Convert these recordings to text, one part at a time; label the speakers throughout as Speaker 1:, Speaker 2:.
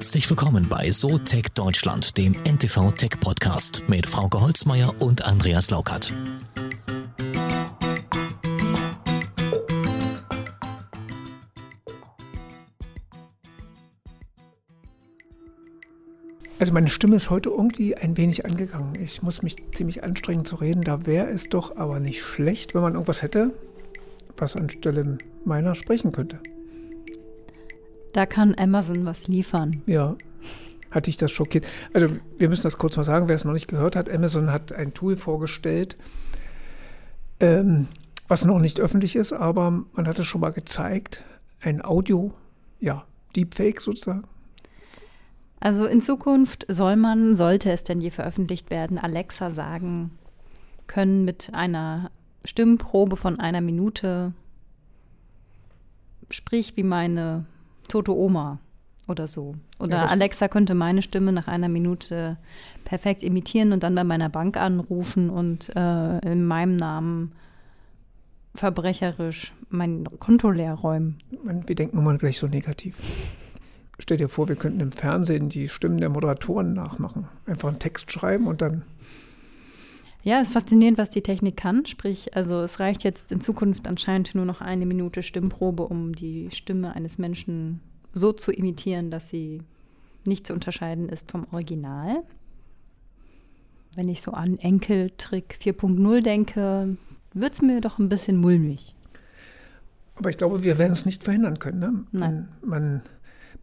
Speaker 1: Herzlich willkommen bei So Tech Deutschland, dem NTV Tech Podcast mit Frauke Holzmeier und Andreas Laukert.
Speaker 2: Also meine Stimme ist heute irgendwie ein wenig angegangen. Ich muss mich ziemlich anstrengen zu reden. Da wäre es doch aber nicht schlecht, wenn man irgendwas hätte, was anstelle meiner sprechen könnte.
Speaker 3: Da kann Amazon was liefern.
Speaker 2: Ja, hatte ich das schockiert. Also wir müssen das kurz mal sagen, wer es noch nicht gehört hat. Amazon hat ein Tool vorgestellt, ähm, was noch nicht öffentlich ist, aber man hat es schon mal gezeigt. Ein Audio, ja, Deepfake sozusagen.
Speaker 3: Also in Zukunft soll man, sollte es denn je veröffentlicht werden, Alexa sagen können mit einer Stimmprobe von einer Minute, sprich wie meine tote Oma oder so. Oder ja, Alexa könnte meine Stimme nach einer Minute perfekt imitieren und dann bei meiner Bank anrufen und äh, in meinem Namen verbrecherisch mein Konto leer räumen.
Speaker 2: Wir denken immer gleich so negativ. Stell dir vor, wir könnten im Fernsehen die Stimmen der Moderatoren nachmachen. Einfach einen Text schreiben und dann.
Speaker 3: Ja, es ist faszinierend, was die Technik kann. Sprich, also es reicht jetzt in Zukunft anscheinend nur noch eine Minute Stimmprobe, um die Stimme eines Menschen so zu imitieren, dass sie nicht zu unterscheiden ist vom Original. Wenn ich so an Enkeltrick 4.0 denke, wird es mir doch ein bisschen mulmig.
Speaker 2: Aber ich glaube, wir werden es nicht verhindern können. Ne?
Speaker 3: Nein.
Speaker 2: Man, man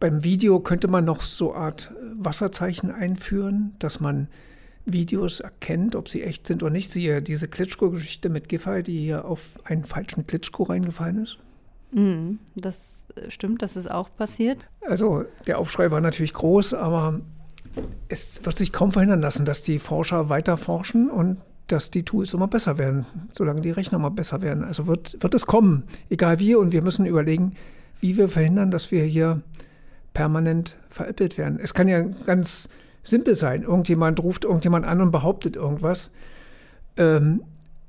Speaker 2: beim Video könnte man noch so eine Art Wasserzeichen einführen, dass man Videos erkennt, ob sie echt sind oder nicht. Siehe diese Klitschko-Geschichte mit Giffey, die hier auf einen falschen Klitschko reingefallen ist.
Speaker 3: Mm, das stimmt, das ist auch passiert.
Speaker 2: Also der Aufschrei war natürlich groß, aber es wird sich kaum verhindern lassen, dass die Forscher weiter forschen und dass die Tools immer besser werden, solange die Rechner immer besser werden. Also wird, wird es kommen, egal wie. Und wir müssen überlegen, wie wir verhindern, dass wir hier permanent veräppelt werden. Es kann ja ganz simpel sein. Irgendjemand ruft irgendjemand an und behauptet irgendwas. Ähm,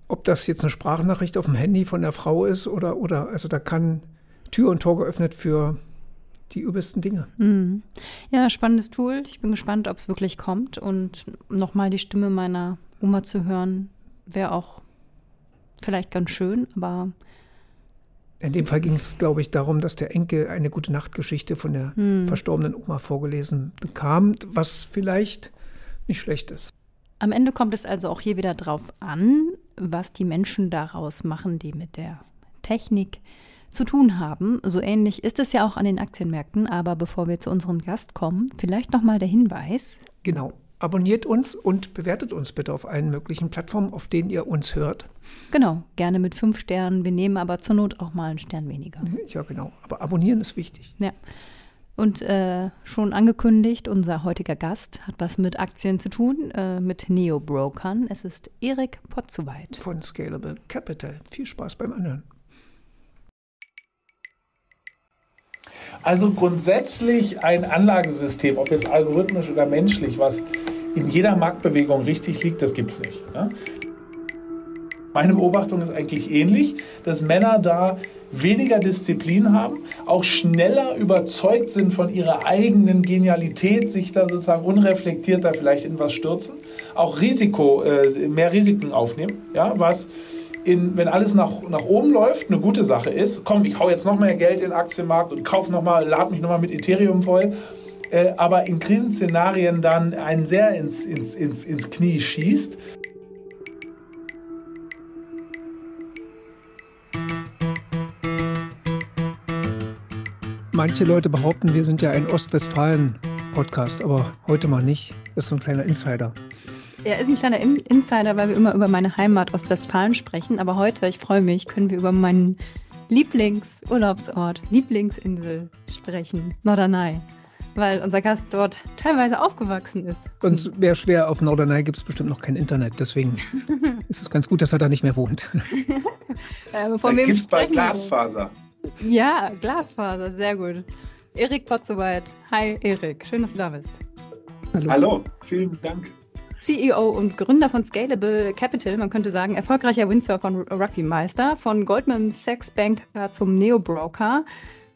Speaker 2: ob das jetzt eine Sprachnachricht auf dem Handy von der Frau ist oder, oder, also da kann Tür und Tor geöffnet für die übelsten Dinge.
Speaker 3: Mhm. Ja, spannendes Tool. Ich bin gespannt, ob es wirklich kommt. Und nochmal die Stimme meiner Oma zu hören, wäre auch vielleicht ganz schön, aber
Speaker 2: in dem Fall ging es, glaube ich, darum, dass der Enkel eine gute Nachtgeschichte von der hm. verstorbenen Oma vorgelesen bekam, was vielleicht nicht schlecht ist.
Speaker 3: Am Ende kommt es also auch hier wieder drauf an, was die Menschen daraus machen, die mit der Technik zu tun haben. So ähnlich ist es ja auch an den Aktienmärkten. Aber bevor wir zu unserem Gast kommen, vielleicht noch mal der Hinweis.
Speaker 2: Genau. Abonniert uns und bewertet uns bitte auf allen möglichen Plattformen, auf denen ihr uns hört.
Speaker 3: Genau, gerne mit fünf Sternen. Wir nehmen aber zur Not auch mal einen Stern weniger.
Speaker 2: Ja, genau. Aber abonnieren ist wichtig.
Speaker 3: Ja. Und äh, schon angekündigt, unser heutiger Gast hat was mit Aktien zu tun, äh, mit Neo-Brokern. Es ist Erik Potzuweit.
Speaker 2: Von Scalable Capital. Viel Spaß beim Anhören.
Speaker 4: Also grundsätzlich ein Anlagesystem, ob jetzt algorithmisch oder menschlich, was in jeder Marktbewegung richtig liegt, das gibt es nicht. Ja? Meine Beobachtung ist eigentlich ähnlich, dass Männer da weniger Disziplin haben, auch schneller überzeugt sind von ihrer eigenen Genialität, sich da sozusagen unreflektierter vielleicht in was stürzen, auch Risiko, äh, mehr Risiken aufnehmen, ja, was in, wenn alles nach, nach oben läuft, eine gute Sache ist. Komm, ich hau jetzt noch mehr Geld in den Aktienmarkt und kaufe noch mal, lade mich noch mal mit Ethereum voll. Äh, aber in Krisenszenarien dann einen sehr ins, ins, ins, ins Knie schießt.
Speaker 2: Manche Leute behaupten, wir sind ja ein Ostwestfalen-Podcast, aber heute mal nicht. Das ist so ein kleiner Insider.
Speaker 3: Er ist ein kleiner In Insider, weil wir immer über meine Heimat Ostwestfalen sprechen. Aber heute, ich freue mich, können wir über meinen Lieblingsurlaubsort, Lieblingsinsel sprechen, Norderney. Weil unser Gast dort teilweise aufgewachsen ist.
Speaker 2: Sonst wäre schwer, auf Norderney gibt es bestimmt noch kein Internet. Deswegen ist es ganz gut, dass er da nicht mehr wohnt.
Speaker 4: äh, da gibt es bald Glasfaser.
Speaker 3: Ja, Glasfaser, sehr gut. Erik Potzowait. Hi, Erik. Schön, dass du da bist.
Speaker 4: Hallo. Hallo, vielen Dank.
Speaker 3: CEO und Gründer von Scalable Capital, man könnte sagen, erfolgreicher Windsurfer und Rugby-Meister, von Goldman Sachs Banker zum Neo-Broker.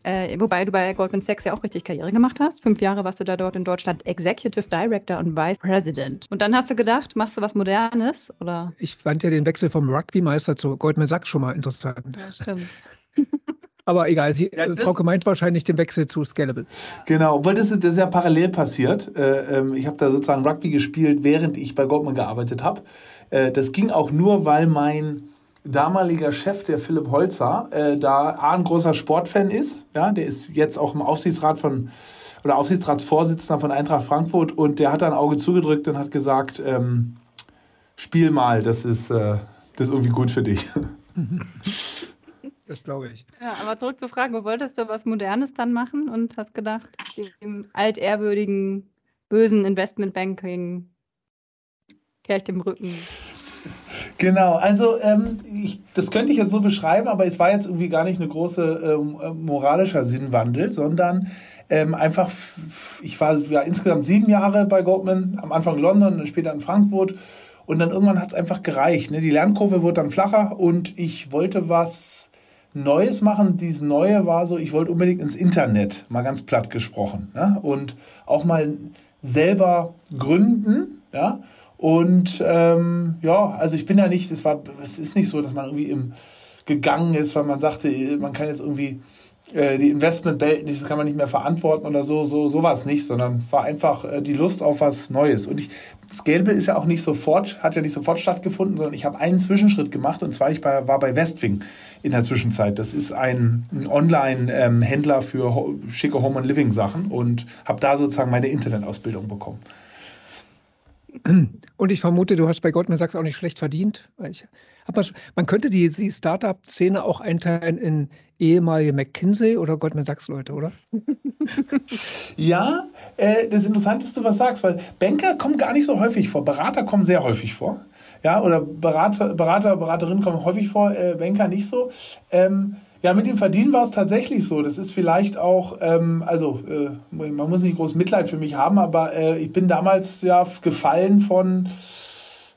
Speaker 3: Äh, wobei du bei Goldman Sachs ja auch richtig Karriere gemacht hast. Fünf Jahre warst du da dort in Deutschland Executive Director und Vice President. Und dann hast du gedacht, machst du was Modernes? Oder?
Speaker 2: Ich fand ja den Wechsel vom Rugby-Meister zu Goldman Sachs schon mal interessant. Ja, stimmt. Aber egal, sie, ja, Frau gemeint wahrscheinlich den Wechsel zu Scalable.
Speaker 4: Genau, obwohl das, ist, das ist ja parallel passiert. Äh, ähm, ich habe da sozusagen Rugby gespielt, während ich bei Goldman gearbeitet habe. Äh, das ging auch nur, weil mein damaliger Chef, der Philipp Holzer, äh, da A, ein großer Sportfan ist. Ja, der ist jetzt auch im Aufsichtsrat von oder Aufsichtsratsvorsitzender von Eintracht Frankfurt und der hat da ein Auge zugedrückt und hat gesagt, ähm, spiel mal, das ist, äh, das ist irgendwie gut für dich.
Speaker 2: Das glaube ich.
Speaker 3: Ja, aber zurück zur Frage, wo wolltest du was Modernes dann machen und hast gedacht, dem altehrwürdigen, bösen Investmentbanking kehre ich dem Rücken.
Speaker 4: Genau, also ähm, ich, das könnte ich jetzt so beschreiben, aber es war jetzt irgendwie gar nicht eine große ähm, äh, moralischer Sinnwandel, sondern ähm, einfach, ich war ja insgesamt sieben Jahre bei Goldman, am Anfang London und später in Frankfurt und dann irgendwann hat es einfach gereicht. Ne? Die Lernkurve wurde dann flacher und ich wollte was Neues machen. Dieses Neue war so, ich wollte unbedingt ins Internet, mal ganz platt gesprochen. Ne? Und auch mal selber gründen, ja. Und ähm, ja, also ich bin ja nicht, es war, es ist nicht so, dass man irgendwie im gegangen ist, weil man sagte, man kann jetzt irgendwie äh, die Investmentwelt nicht, das kann man nicht mehr verantworten oder so, so, so war es nicht, sondern war einfach äh, die Lust auf was Neues. Und ich, das Gelbe ist ja auch nicht sofort, hat ja nicht sofort stattgefunden, sondern ich habe einen Zwischenschritt gemacht und zwar ich bei, war bei Westwing in der Zwischenzeit. Das ist ein, ein Online-Händler ähm, für schicke Home and Living Sachen und habe da sozusagen meine Internetausbildung bekommen.
Speaker 2: Und ich vermute, du hast bei Goldman Sachs auch nicht schlecht verdient. Ich, aber man könnte die, die Startup-Szene auch einteilen in ehemalige McKinsey oder Goldman Sachs-Leute, oder?
Speaker 4: ja, äh, das Interessanteste, du was sagst, weil Banker kommen gar nicht so häufig vor. Berater kommen sehr häufig vor. Ja, oder Berater, Berater Beraterinnen kommen häufig vor, äh, Banker nicht so. Ähm, ja, mit dem Verdienen war es tatsächlich so. Das ist vielleicht auch, ähm, also äh, man muss nicht groß Mitleid für mich haben, aber äh, ich bin damals ja gefallen von,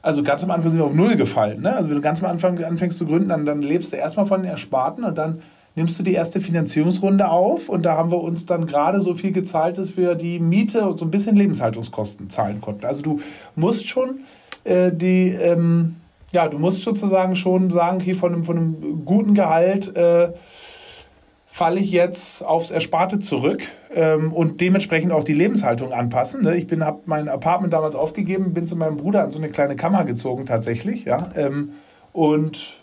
Speaker 4: also ganz am Anfang sind wir auf Null gefallen. Ne? Also wenn du ganz am Anfang anfängst zu gründen, dann, dann lebst du erstmal von den Ersparten und dann nimmst du die erste Finanzierungsrunde auf und da haben wir uns dann gerade so viel gezahlt, dass wir die Miete und so ein bisschen Lebenshaltungskosten zahlen konnten. Also du musst schon äh, die... Ähm, ja, du musst sozusagen schon sagen, okay, von einem, von einem guten Gehalt äh, falle ich jetzt aufs Ersparte zurück ähm, und dementsprechend auch die Lebenshaltung anpassen. Ne? Ich habe mein Apartment damals aufgegeben, bin zu meinem Bruder in so eine kleine Kammer gezogen tatsächlich, ja. Ähm, und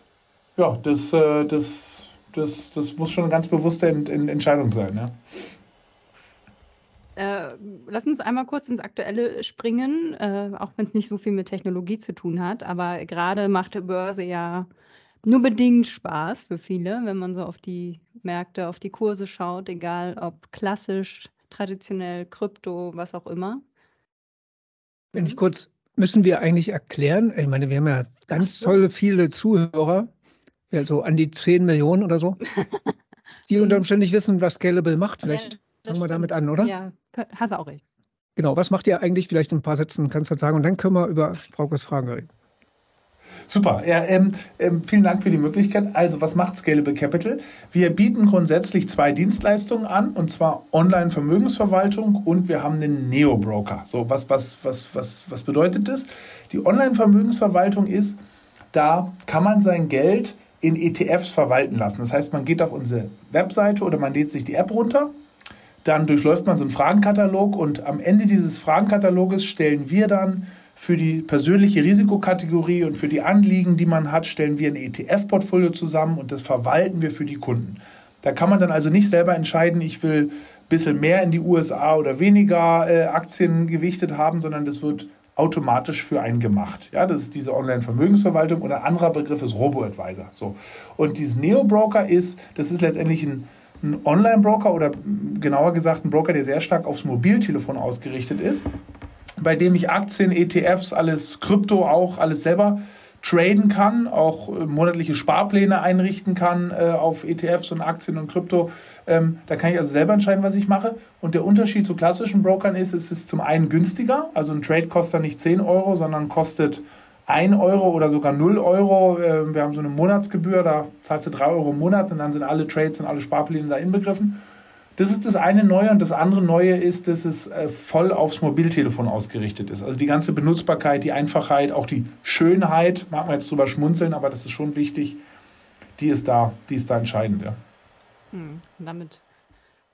Speaker 4: ja, das, äh, das, das, das muss schon eine ganz bewusste Ent Ent Entscheidung sein, ja.
Speaker 3: Äh, lass uns einmal kurz ins Aktuelle springen, äh, auch wenn es nicht so viel mit Technologie zu tun hat. Aber gerade macht Börse ja nur bedingt Spaß für viele, wenn man so auf die Märkte, auf die Kurse schaut, egal ob klassisch, traditionell, Krypto, was auch immer.
Speaker 2: Wenn ich kurz, müssen wir eigentlich erklären, ich meine, wir haben ja ganz so. tolle, viele Zuhörer, ja, so an die 10 Millionen oder so, die unter Umständen nicht wissen, was Scalable macht. Vielleicht fangen wir damit an, oder?
Speaker 3: Ja, hast du auch recht.
Speaker 2: Genau, was macht ihr eigentlich? Vielleicht in ein paar Sätzen kannst du das sagen und dann können wir über Fraukes Fragen reden.
Speaker 4: Super. Ja, ähm, ähm, vielen Dank für die Möglichkeit. Also, was macht Scalable Capital? Wir bieten grundsätzlich zwei Dienstleistungen an, und zwar Online-Vermögensverwaltung und wir haben einen Neo-Broker. So, was, was, was, was, was bedeutet das? Die Online-Vermögensverwaltung ist, da kann man sein Geld in ETFs verwalten lassen. Das heißt, man geht auf unsere Webseite oder man lädt sich die App runter dann durchläuft man so einen Fragenkatalog und am Ende dieses Fragenkataloges stellen wir dann für die persönliche Risikokategorie und für die Anliegen, die man hat, stellen wir ein ETF-Portfolio zusammen und das verwalten wir für die Kunden. Da kann man dann also nicht selber entscheiden, ich will ein bisschen mehr in die USA oder weniger äh, Aktien gewichtet haben, sondern das wird automatisch für einen gemacht. Ja, das ist diese Online-Vermögensverwaltung oder ein anderer Begriff ist Robo-Advisor. So. Und dieses Neo-Broker ist, das ist letztendlich ein ein Online-Broker oder genauer gesagt ein Broker, der sehr stark aufs Mobiltelefon ausgerichtet ist, bei dem ich Aktien, ETFs, alles Krypto auch, alles selber traden kann, auch äh, monatliche Sparpläne einrichten kann äh, auf ETFs und Aktien und Krypto. Ähm, da kann ich also selber entscheiden, was ich mache. Und der Unterschied zu klassischen Brokern ist, es ist zum einen günstiger. Also ein Trade kostet nicht 10 Euro, sondern kostet 1 Euro oder sogar 0 Euro. Ähm, wir haben so eine Monatsgebühr, da zahlst du 3 Euro im Monat und dann sind alle Trades und alle Sparpläne da inbegriffen. Das ist das eine Neue und das andere Neue ist, dass es äh, voll aufs Mobiltelefon ausgerichtet ist. Also die ganze Benutzbarkeit, die Einfachheit, auch die Schönheit, mag man jetzt drüber schmunzeln, aber das ist schon wichtig, die ist da, die ist da entscheidend. Ja.
Speaker 3: Hm, damit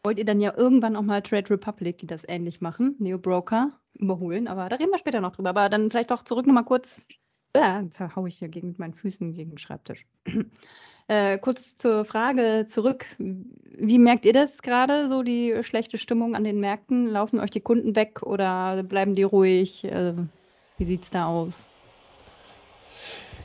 Speaker 3: wollt ihr dann ja irgendwann auch mal Trade Republic, die das ähnlich machen, Neo Broker, überholen. Aber da reden wir später noch drüber. Aber dann vielleicht auch zurück nochmal kurz. Ja, jetzt haue ich hier gegen, mit meinen Füßen gegen den Schreibtisch. Äh, kurz zur Frage zurück. Wie merkt ihr das gerade, so die schlechte Stimmung an den Märkten? Laufen euch die Kunden weg oder bleiben die ruhig? Äh, wie sieht es da aus?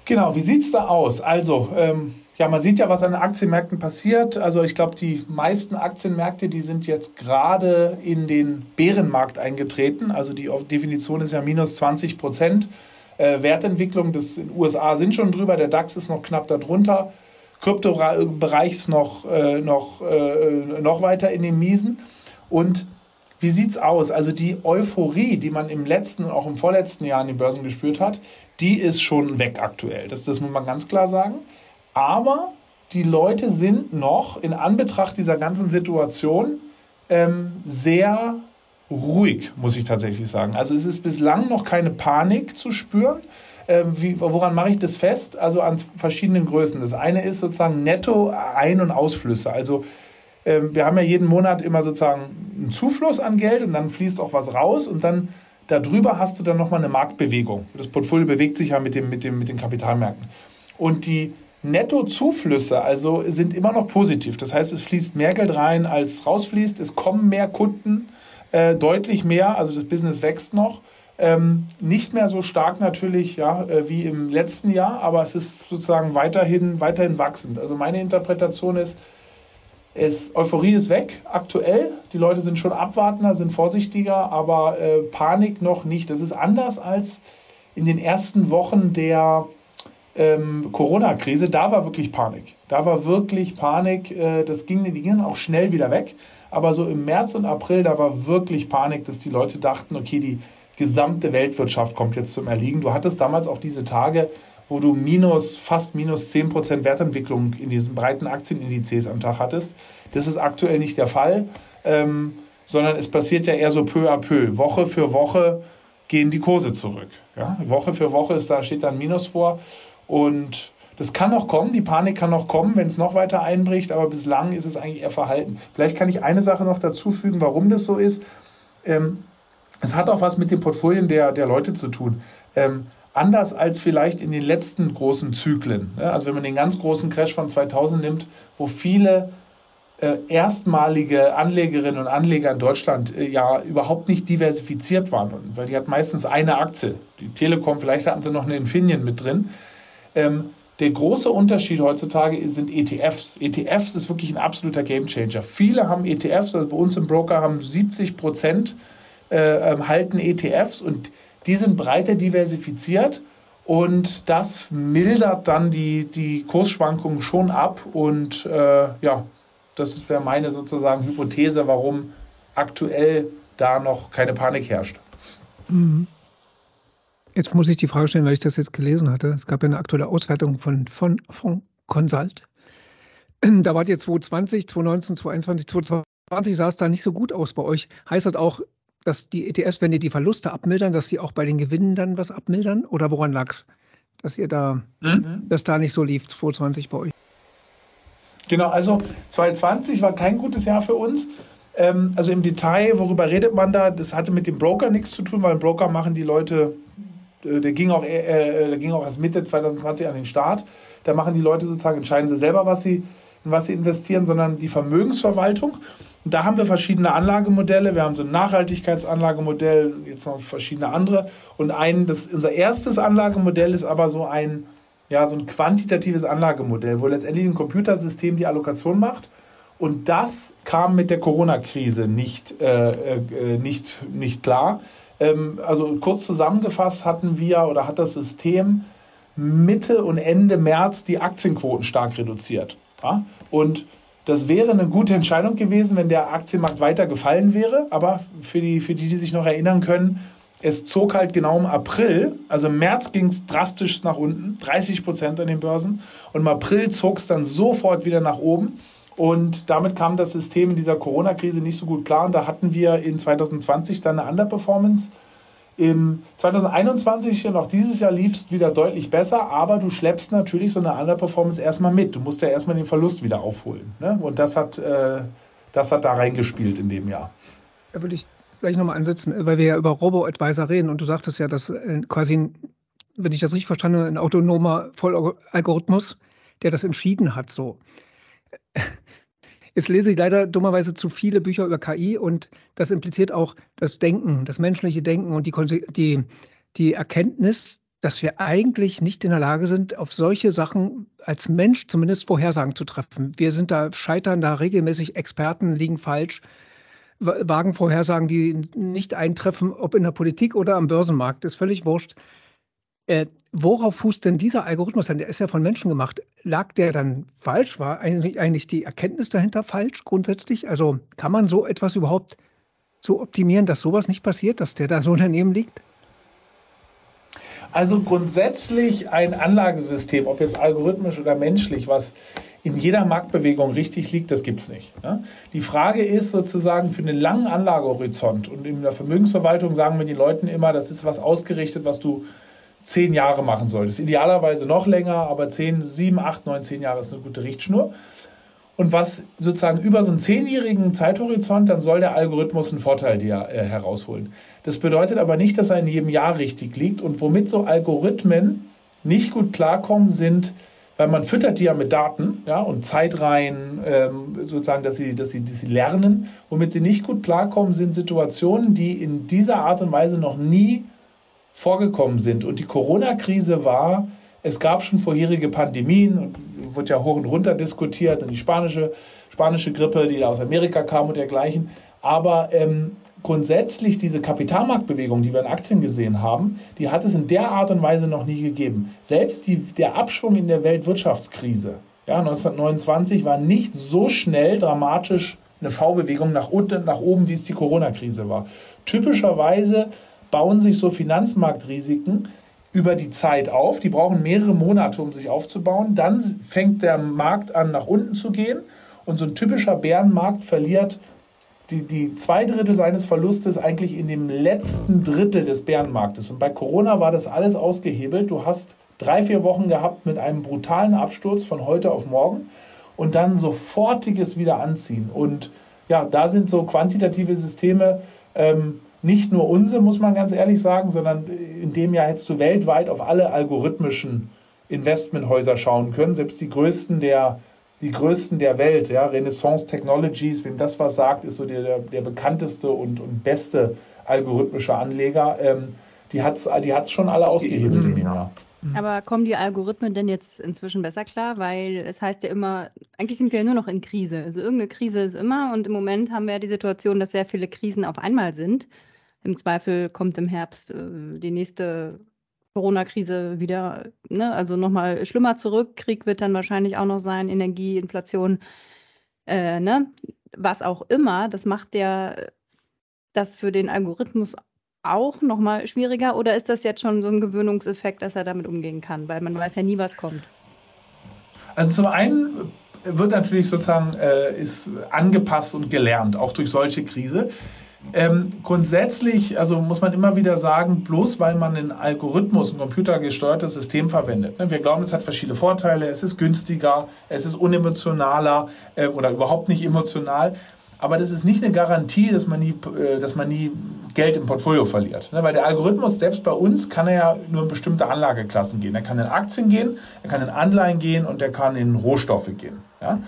Speaker 4: Genau, wie sieht es da aus? Also, ähm, ja, man sieht ja, was an den Aktienmärkten passiert. Also ich glaube, die meisten Aktienmärkte, die sind jetzt gerade in den Bärenmarkt eingetreten. Also die Definition ist ja minus 20 Prozent. Äh, Wertentwicklung des in den USA sind schon drüber, der DAX ist noch knapp darunter. Kryptobereich ist noch, äh, noch, äh, noch weiter in den Miesen. Und wie sieht es aus? Also die Euphorie, die man im letzten und auch im vorletzten Jahr an den Börsen gespürt hat, die ist schon weg aktuell. Das, das muss man ganz klar sagen. Aber die Leute sind noch in Anbetracht dieser ganzen Situation ähm, sehr ruhig, muss ich tatsächlich sagen. Also es ist bislang noch keine Panik zu spüren. Ähm, wie, woran mache ich das fest? Also an verschiedenen Größen. Das eine ist sozusagen Netto Ein- und Ausflüsse. Also ähm, wir haben ja jeden Monat immer sozusagen einen Zufluss an Geld und dann fließt auch was raus und dann darüber hast du dann nochmal eine Marktbewegung. Das Portfolio bewegt sich ja mit, dem, mit, dem, mit den Kapitalmärkten. Und die Nettozuflüsse also sind immer noch positiv. Das heißt, es fließt mehr Geld rein, als rausfließt. Es kommen mehr Kunden, äh, deutlich mehr. Also das Business wächst noch. Ähm, nicht mehr so stark natürlich ja, äh, wie im letzten Jahr, aber es ist sozusagen weiterhin, weiterhin wachsend. Also meine Interpretation ist, es, Euphorie ist weg aktuell. Die Leute sind schon abwartender, sind vorsichtiger, aber äh, Panik noch nicht. Das ist anders als in den ersten Wochen der ähm, Corona-Krise. Da war wirklich Panik. Da war wirklich Panik. Äh, das ging, die gingen auch schnell wieder weg. Aber so im März und April, da war wirklich Panik, dass die Leute dachten, okay, die gesamte Weltwirtschaft kommt jetzt zum Erliegen. Du hattest damals auch diese Tage, wo du minus, fast minus 10% Wertentwicklung in diesen breiten Aktienindizes am Tag hattest. Das ist aktuell nicht der Fall, ähm, sondern es passiert ja eher so peu à peu. Woche für Woche gehen die Kurse zurück. Ja? Woche für Woche ist da, steht da ein Minus vor. Und das kann noch kommen, die Panik kann noch kommen, wenn es noch weiter einbricht, aber bislang ist es eigentlich eher verhalten. Vielleicht kann ich eine Sache noch dazu fügen, warum das so ist. Ähm, es hat auch was mit den Portfolien der, der Leute zu tun. Ähm, anders als vielleicht in den letzten großen Zyklen. Ne? Also wenn man den ganz großen Crash von 2000 nimmt, wo viele äh, erstmalige Anlegerinnen und Anleger in Deutschland äh, ja überhaupt nicht diversifiziert waren, weil die hat meistens eine Aktie. Die Telekom, vielleicht hatten sie noch eine Infineon mit drin. Ähm, der große Unterschied heutzutage sind ETFs. ETFs ist wirklich ein absoluter Gamechanger. Viele haben ETFs, also bei uns im Broker haben 70 Prozent äh, ähm, halten ETFs und die sind breiter diversifiziert und das mildert dann die, die Kursschwankungen schon ab und äh, ja, das wäre meine sozusagen Hypothese, warum aktuell da noch keine Panik herrscht.
Speaker 2: Mhm. Jetzt muss ich die Frage stellen, weil ich das jetzt gelesen hatte. Es gab ja eine aktuelle Auswertung von, von, von Consult. Da wart ihr 2020, 2019, 2021, 2020 sah es da nicht so gut aus bei euch. Heißt das auch, dass die ETFs, wenn die die Verluste abmildern, dass sie auch bei den Gewinnen dann was abmildern? Oder woran lag es, dass ihr da, mhm. dass da nicht so lief, 2020 bei euch?
Speaker 4: Genau, also 2020 war kein gutes Jahr für uns. Ähm, also im Detail, worüber redet man da? Das hatte mit dem Broker nichts zu tun, weil im Broker machen die Leute äh, der ging auch, äh, der ging auch erst Mitte 2020 an den Start. Da machen die Leute sozusagen, entscheiden sie selber, was sie, in was sie investieren, sondern die Vermögensverwaltung. Da haben wir verschiedene Anlagemodelle. Wir haben so ein Nachhaltigkeitsanlagemodell, jetzt noch verschiedene andere. Und ein, das, unser erstes Anlagemodell ist aber so ein, ja, so ein quantitatives Anlagemodell, wo letztendlich ein Computersystem die Allokation macht. Und das kam mit der Corona-Krise nicht, äh, äh, nicht, nicht klar. Ähm, also kurz zusammengefasst hatten wir oder hat das System Mitte und Ende März die Aktienquoten stark reduziert. Ja? Und das wäre eine gute Entscheidung gewesen, wenn der Aktienmarkt weiter gefallen wäre. Aber für die, für die, die sich noch erinnern können, es zog halt genau im April, also im März ging es drastisch nach unten, 30 Prozent an den Börsen. Und im April zog es dann sofort wieder nach oben. Und damit kam das System in dieser Corona-Krise nicht so gut klar. Und da hatten wir in 2020 dann eine Underperformance. Im 2021 und auch dieses Jahr lief es wieder deutlich besser, aber du schleppst natürlich so eine Underperformance erstmal mit. Du musst ja erstmal den Verlust wieder aufholen. Ne? Und das hat, äh, das hat da reingespielt in dem Jahr.
Speaker 2: Da würde ich gleich nochmal ansetzen, weil wir ja über Robo-Advisor reden und du sagtest ja, dass äh, quasi, wenn ich das richtig verstanden habe, ein autonomer Vollalgorithmus, der das entschieden hat, so. Jetzt lese ich leider dummerweise zu viele Bücher über KI und das impliziert auch das Denken, das menschliche Denken und die, die, die Erkenntnis, dass wir eigentlich nicht in der Lage sind, auf solche Sachen als Mensch zumindest Vorhersagen zu treffen. Wir sind da, scheitern da regelmäßig, Experten liegen falsch, wagen Vorhersagen, die nicht eintreffen, ob in der Politik oder am Börsenmarkt, ist völlig wurscht. Äh, worauf fußt denn dieser Algorithmus denn? Der ist ja von Menschen gemacht. Lag der dann falsch? War eigentlich, die Erkenntnis dahinter falsch grundsätzlich? Also kann man so etwas überhaupt so optimieren, dass sowas nicht passiert, dass der da so daneben liegt?
Speaker 4: Also grundsätzlich ein Anlagesystem, ob jetzt algorithmisch oder menschlich, was in jeder Marktbewegung richtig liegt, das gibt es nicht. Die Frage ist sozusagen für einen langen Anlagehorizont und in der Vermögensverwaltung sagen wir den Leuten immer, das ist was ausgerichtet, was du zehn Jahre machen solltest. Idealerweise noch länger, aber zehn, sieben, acht, neun, zehn Jahre ist eine gute Richtschnur. Und was sozusagen über so einen zehnjährigen Zeithorizont, dann soll der Algorithmus einen Vorteil dir äh, herausholen. Das bedeutet aber nicht, dass er in jedem Jahr richtig liegt. Und womit so Algorithmen nicht gut klarkommen, sind, weil man füttert die ja mit Daten ja, und Zeitreihen, ähm, sozusagen, dass sie, dass, sie, dass sie lernen. Womit sie nicht gut klarkommen, sind Situationen, die in dieser Art und Weise noch nie vorgekommen sind. Und die Corona-Krise war, es gab schon vorherige Pandemien, wird ja hoch und runter diskutiert, und die spanische, spanische Grippe, die aus Amerika kam und dergleichen. Aber ähm, grundsätzlich diese Kapitalmarktbewegung, die wir in Aktien gesehen haben, die hat es in der Art und Weise noch nie gegeben. Selbst die, der Abschwung in der Weltwirtschaftskrise ja, 1929 war nicht so schnell dramatisch eine V-Bewegung nach unten nach oben, wie es die Corona-Krise war. Typischerweise bauen sich so Finanzmarktrisiken über die Zeit auf. Die brauchen mehrere Monate, um sich aufzubauen. Dann fängt der Markt an, nach unten zu gehen. Und so ein typischer Bärenmarkt verliert die, die zwei Drittel seines Verlustes eigentlich in dem letzten Drittel des Bärenmarktes. Und bei Corona war das alles ausgehebelt. Du hast drei, vier Wochen gehabt mit einem brutalen Absturz von heute auf morgen und dann sofortiges Wiederanziehen. Und ja, da sind so quantitative Systeme ähm, nicht nur unsere, muss man ganz ehrlich sagen, sondern in dem Jahr hättest du weltweit auf alle algorithmischen Investmenthäuser schauen können, selbst die größten der, die größten der Welt, ja, Renaissance Technologies, wem das was sagt, ist so der, der, bekannteste und, und beste algorithmische Anleger. Ähm, die hat es die hat's schon alle ausgehebelt in dem Jahr.
Speaker 3: Aber kommen die Algorithmen denn jetzt inzwischen besser klar? Weil es heißt ja immer, eigentlich sind wir ja nur noch in Krise. Also irgendeine Krise ist immer und im Moment haben wir ja die Situation, dass sehr viele Krisen auf einmal sind. Im Zweifel kommt im Herbst äh, die nächste Corona-Krise wieder, ne, also nochmal schlimmer zurück. Krieg wird dann wahrscheinlich auch noch sein, Energie, Inflation, äh, ne? Was auch immer. Das macht ja das für den Algorithmus auch nochmal schwieriger oder ist das jetzt schon so ein Gewöhnungseffekt, dass er damit umgehen kann? Weil man weiß ja nie, was kommt.
Speaker 4: Also zum einen wird natürlich sozusagen äh, ist angepasst und gelernt, auch durch solche Krise. Ähm, grundsätzlich, also muss man immer wieder sagen, bloß weil man einen Algorithmus, ein computergesteuertes System verwendet. Ne? Wir glauben, es hat verschiedene Vorteile, es ist günstiger, es ist unemotionaler äh, oder überhaupt nicht emotional. Aber das ist nicht eine Garantie, dass man nie, äh, dass man nie Geld im Portfolio verliert. Ne? Weil der Algorithmus, selbst bei uns, kann er ja nur in bestimmte Anlageklassen gehen. Er kann in Aktien gehen, er kann in Anleihen gehen und er kann in Rohstoffe gehen. Ja?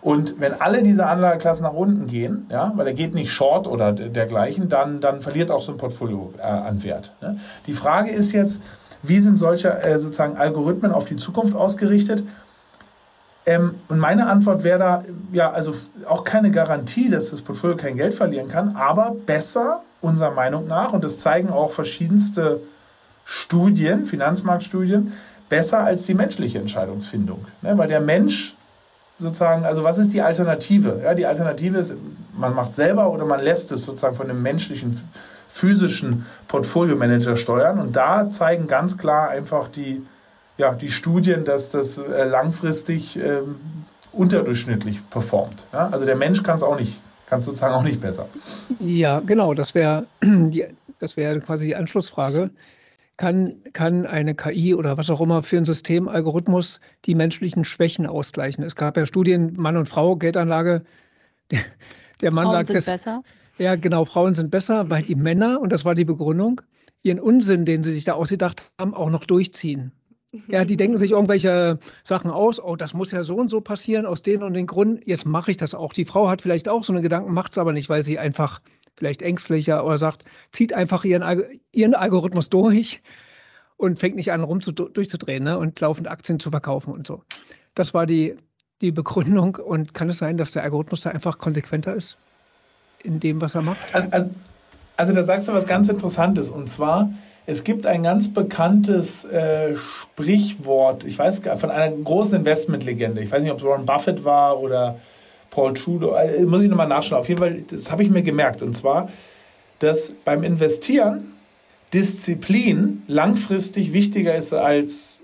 Speaker 4: Und wenn alle diese Anlageklassen nach unten gehen, ja, weil er geht nicht short oder dergleichen, dann, dann verliert auch so ein Portfolio äh, an Wert. Ne? Die Frage ist jetzt, wie sind solche äh, sozusagen Algorithmen auf die Zukunft ausgerichtet? Ähm, und meine Antwort wäre da, ja, also auch keine Garantie, dass das Portfolio kein Geld verlieren kann, aber besser, unserer Meinung nach, und das zeigen auch verschiedenste Studien, Finanzmarktstudien, besser als die menschliche Entscheidungsfindung. Ne? Weil der Mensch sozusagen, also was ist die Alternative? Ja, die Alternative ist, man macht selber oder man lässt es sozusagen von einem menschlichen, physischen Portfolio-Manager steuern. Und da zeigen ganz klar einfach die, ja, die Studien, dass das äh, langfristig ähm, unterdurchschnittlich performt. Ja? Also der Mensch kann es auch nicht, kann sozusagen auch nicht besser.
Speaker 2: Ja, genau, das wäre das wäre quasi die Anschlussfrage. Kann, kann eine KI oder was auch immer für ein System, Algorithmus die menschlichen Schwächen ausgleichen? Es gab ja Studien, Mann und Frau, Geldanlage. Der, der Mann
Speaker 3: Frauen
Speaker 2: lag
Speaker 3: sind
Speaker 2: das,
Speaker 3: besser.
Speaker 2: Ja, genau, Frauen sind besser, weil die Männer, und das war die Begründung, ihren Unsinn, den sie sich da ausgedacht haben, auch noch durchziehen. Ja, die denken sich irgendwelche Sachen aus, oh, das muss ja so und so passieren, aus den und den Gründen, jetzt mache ich das auch. Die Frau hat vielleicht auch so eine Gedanken, macht es aber nicht, weil sie einfach vielleicht ängstlicher oder sagt, zieht einfach ihren, ihren Algorithmus durch und fängt nicht an, rum zu, durchzudrehen ne? und laufend Aktien zu verkaufen und so. Das war die, die Begründung. Und kann es sein, dass der Algorithmus da einfach konsequenter ist in dem, was er macht?
Speaker 4: Also, also da sagst du was ganz Interessantes. Und zwar, es gibt ein ganz bekanntes äh, Sprichwort, ich weiß gar von einer großen Investmentlegende. Ich weiß nicht, ob es Warren Buffett war oder Paul Trudeau. Äh, muss ich nochmal nachschauen. Auf jeden Fall, das habe ich mir gemerkt. Und zwar, dass beim Investieren Disziplin langfristig wichtiger ist als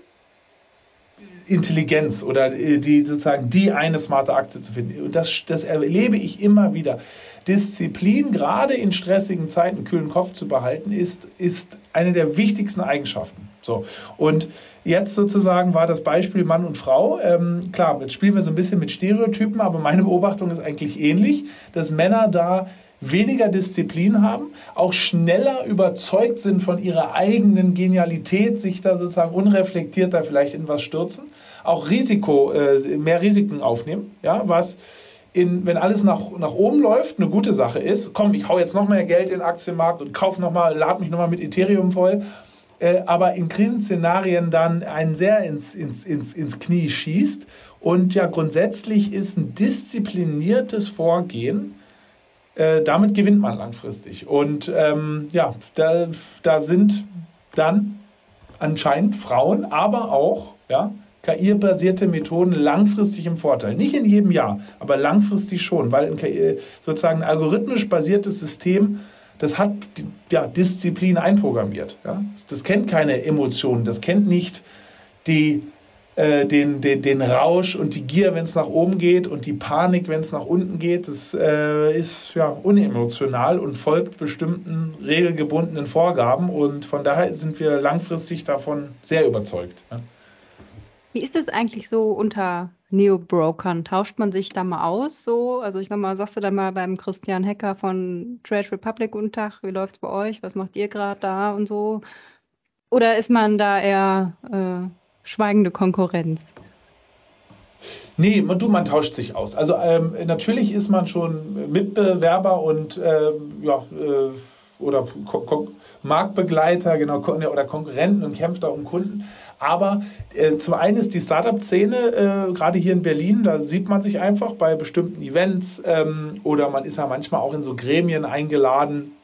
Speaker 4: Intelligenz oder äh, die sozusagen die eine smarte Aktie zu finden. Und das, das erlebe ich immer wieder. Disziplin, gerade in stressigen Zeiten, kühlen Kopf zu behalten, ist, ist eine der wichtigsten Eigenschaften. So. Und jetzt sozusagen war das Beispiel Mann und Frau. Ähm, klar, jetzt spielen wir so ein bisschen mit Stereotypen, aber meine Beobachtung ist eigentlich ähnlich, dass Männer da weniger Disziplin haben, auch schneller überzeugt sind von ihrer eigenen Genialität, sich da sozusagen unreflektierter vielleicht in was stürzen, auch Risiko, äh, mehr Risiken aufnehmen, ja, was in, wenn alles nach, nach oben läuft, eine gute Sache ist. Komm, ich hau jetzt noch mehr Geld in den Aktienmarkt und kauf noch mal, lad mich noch mal mit Ethereum voll. Äh, aber in Krisenszenarien dann einen sehr ins, ins, ins, ins Knie schießt. Und ja, grundsätzlich ist ein diszipliniertes Vorgehen, äh, damit gewinnt man langfristig. Und ähm, ja, da, da sind dann anscheinend Frauen, aber auch ja, KI-basierte Methoden langfristig im Vorteil. Nicht in jedem Jahr, aber langfristig schon, weil ein KI, sozusagen ein algorithmisch basiertes System, das hat ja, Disziplin einprogrammiert. Ja? Das kennt keine Emotionen, das kennt nicht die äh, den, den, den Rausch und die Gier, wenn es nach oben geht und die Panik, wenn es nach unten geht. Das äh, ist ja unemotional und folgt bestimmten regelgebundenen Vorgaben und von daher sind wir langfristig davon sehr überzeugt. Ja.
Speaker 3: Wie ist es eigentlich so unter Neo-Brokern? Tauscht man sich da mal aus? So? Also ich sag mal, sagst du da mal beim Christian Hecker von Trade Republic guten Tag, wie läuft's bei euch? Was macht ihr gerade da und so? Oder ist man da eher äh, schweigende Konkurrenz?
Speaker 4: Nee, man, du, man tauscht sich aus. Also ähm, natürlich ist man schon Mitbewerber und ähm, ja, äh, oder Ko Ko Marktbegleiter, genau, oder Konkurrenten und kämpft da um Kunden. Aber äh, zum einen ist die Startup-Szene, äh, gerade hier in Berlin, da sieht man sich einfach bei bestimmten Events ähm, oder man ist ja manchmal auch in so Gremien eingeladen.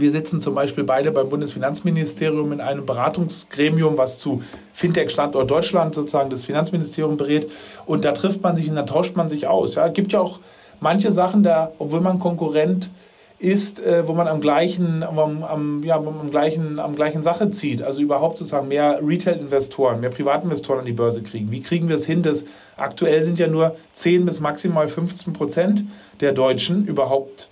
Speaker 4: Wir sitzen zum Beispiel beide beim Bundesfinanzministerium in einem Beratungsgremium, was zu Fintech-Standort Deutschland sozusagen das Finanzministerium berät. Und da trifft man sich und da tauscht man sich aus. Ja, es gibt ja auch manche Sachen da, obwohl man Konkurrent ist, äh, wo man am gleichen, am, am, ja, am, gleichen, am gleichen Sache zieht. Also überhaupt sozusagen mehr Retail-Investoren, mehr Privatinvestoren an die Börse kriegen. Wie kriegen wir es hin, dass aktuell sind ja nur 10 bis maximal 15 Prozent der Deutschen überhaupt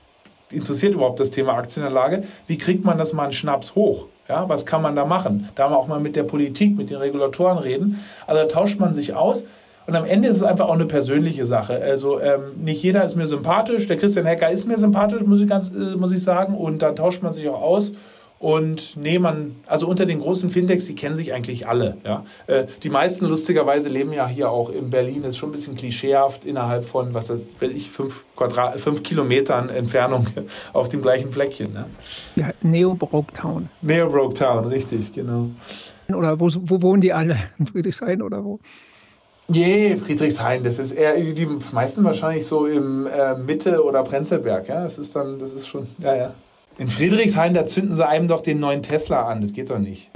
Speaker 4: interessiert überhaupt das Thema Aktienanlage. Wie kriegt man das mal einen Schnaps hoch? Ja, was kann man da machen? Da wir auch mal mit der Politik, mit den Regulatoren reden. Also da tauscht man sich aus. Und am Ende ist es einfach auch eine persönliche Sache. Also ähm, nicht jeder ist mir sympathisch. Der Christian Hecker ist mir sympathisch, muss ich, ganz, äh, muss ich sagen. Und da tauscht man sich auch aus. Und nee, man, also unter den großen Fintechs, die kennen sich eigentlich alle. Ja? Äh, die meisten lustigerweise leben ja hier auch in Berlin, ist schon ein bisschen klischeehaft, innerhalb von, was weiß ich, fünf, Quadrat, fünf Kilometern Entfernung auf dem gleichen Fleckchen. Ne?
Speaker 2: Ja, Neo Broketown.
Speaker 4: Neo Broketown, richtig, genau.
Speaker 2: Oder wo, wo wohnen die alle? In Friedrichshain oder wo?
Speaker 4: Je, Friedrichshain, das ist eher, die meisten wahrscheinlich so im äh, Mitte oder Prenzlberg, ja. Das ist dann, das ist schon, ja, ja. In Friedrichshain, da zünden sie einem doch den neuen Tesla an, das geht doch nicht.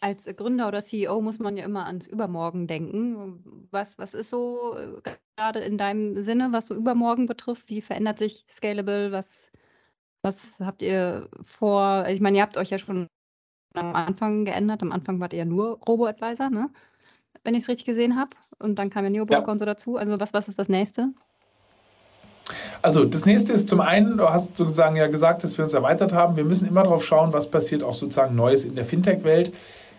Speaker 3: Als Gründer oder CEO muss man ja immer ans Übermorgen denken. Was, was ist so äh, gerade in deinem Sinne, was so Übermorgen betrifft? Wie verändert sich Scalable? Was, was habt ihr vor? Ich meine, ihr habt euch ja schon am Anfang geändert. Am Anfang wart ihr ja nur Robo-Advisor, ne? wenn ich es richtig gesehen habe. Und dann kam ja Neobroker ja. und so dazu. Also was, was ist das nächste?
Speaker 4: Also das nächste ist zum einen, du hast sozusagen ja gesagt, dass wir uns erweitert haben. Wir müssen immer darauf schauen, was passiert auch sozusagen Neues in der Fintech-Welt.